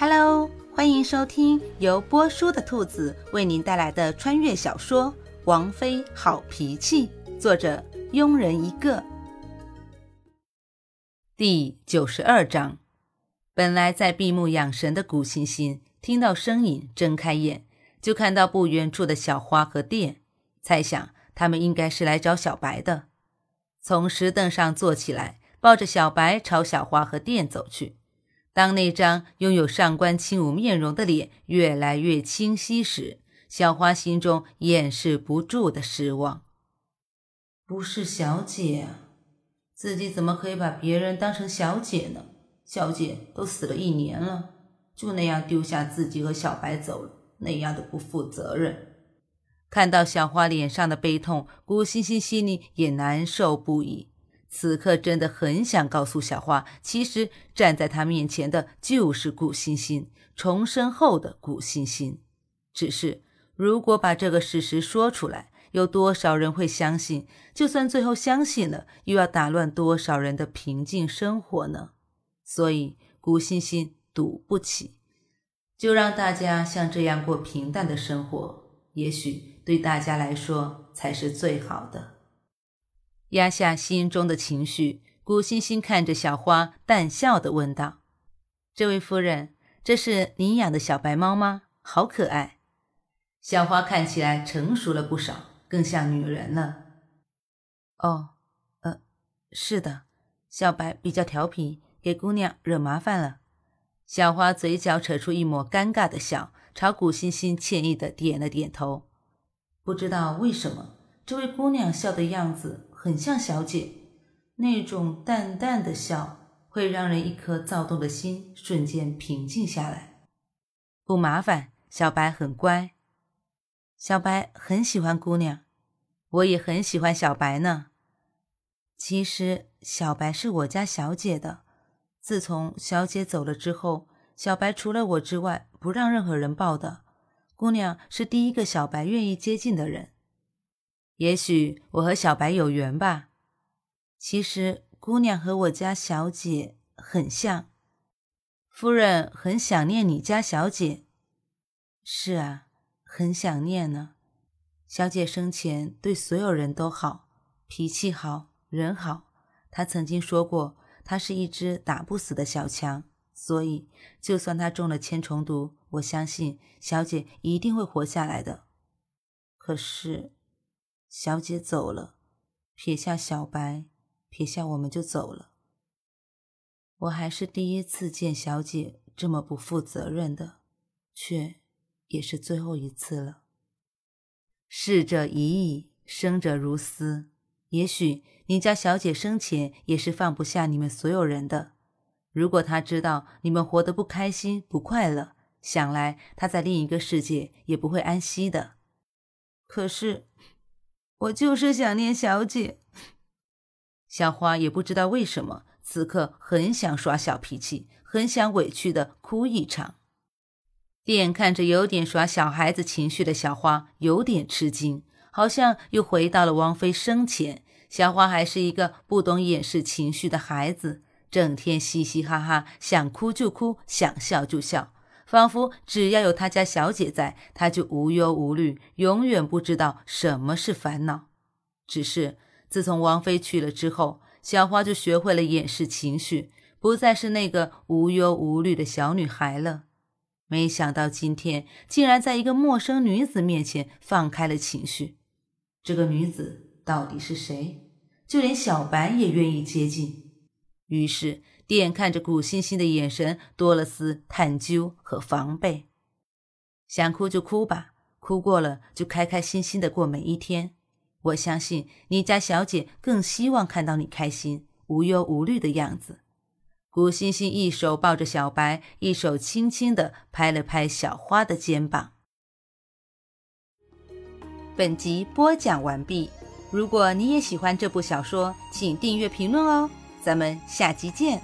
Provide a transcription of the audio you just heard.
Hello，欢迎收听由波叔的兔子为您带来的穿越小说《王妃好脾气》，作者庸人一个。第九十二章，本来在闭目养神的古欣欣，听到声音，睁开眼，就看到不远处的小花和店，猜想他们应该是来找小白的，从石凳上坐起来，抱着小白朝小花和店走去。当那张拥有上官轻舞面容的脸越来越清晰时，小花心中掩饰不住的失望。不是小姐，自己怎么可以把别人当成小姐呢？小姐都死了一年了，就那样丢下自己和小白走了，那样的不负责任。看到小花脸上的悲痛，古欣欣心里也难受不已。此刻真的很想告诉小花，其实站在她面前的就是古欣欣，重生后的古欣欣。只是如果把这个事实说出来，有多少人会相信？就算最后相信了，又要打乱多少人的平静生活呢？所以古欣欣赌不起，就让大家像这样过平淡的生活，也许对大家来说才是最好的。压下心中的情绪，古欣欣看着小花，淡笑的问道：“这位夫人，这是您养的小白猫吗？好可爱。”小花看起来成熟了不少，更像女人了。哦，呃，是的，小白比较调皮，给姑娘惹麻烦了。小花嘴角扯出一抹尴尬的笑，朝古欣欣歉意的点了点头。不知道为什么，这位姑娘笑的样子。很像小姐那种淡淡的笑，会让人一颗躁动的心瞬间平静下来。不麻烦，小白很乖，小白很喜欢姑娘，我也很喜欢小白呢。其实小白是我家小姐的，自从小姐走了之后，小白除了我之外不让任何人抱的。姑娘是第一个小白愿意接近的人。也许我和小白有缘吧。其实姑娘和我家小姐很像，夫人很想念你家小姐。是啊，很想念呢。小姐生前对所有人都好，脾气好，人好。她曾经说过，她是一只打不死的小强，所以就算她中了千虫毒，我相信小姐一定会活下来的。可是。小姐走了，撇下小白，撇下我们就走了。我还是第一次见小姐这么不负责任的，却也是最后一次了。逝者已矣，生者如斯。也许你家小姐生前也是放不下你们所有人的。如果她知道你们活得不开心、不快乐，想来她在另一个世界也不会安息的。可是。我就是想念小姐。小花也不知道为什么，此刻很想耍小脾气，很想委屈的哭一场。店看着有点耍小孩子情绪的小花，有点吃惊，好像又回到了王妃生前。小花还是一个不懂掩饰情绪的孩子，整天嘻嘻哈哈，想哭就哭，想笑就笑。仿佛只要有他家小姐在，他就无忧无虑，永远不知道什么是烦恼。只是自从王妃去了之后，小花就学会了掩饰情绪，不再是那个无忧无虑的小女孩了。没想到今天竟然在一个陌生女子面前放开了情绪。这个女子到底是谁？就连小白也愿意接近。于是。店看着古欣欣的眼神多了丝探究和防备，想哭就哭吧，哭过了就开开心心的过每一天。我相信你家小姐更希望看到你开心、无忧无虑的样子。古欣欣一手抱着小白，一手轻轻的拍了拍小花的肩膀。本集播讲完毕。如果你也喜欢这部小说，请订阅、评论哦。咱们下集见。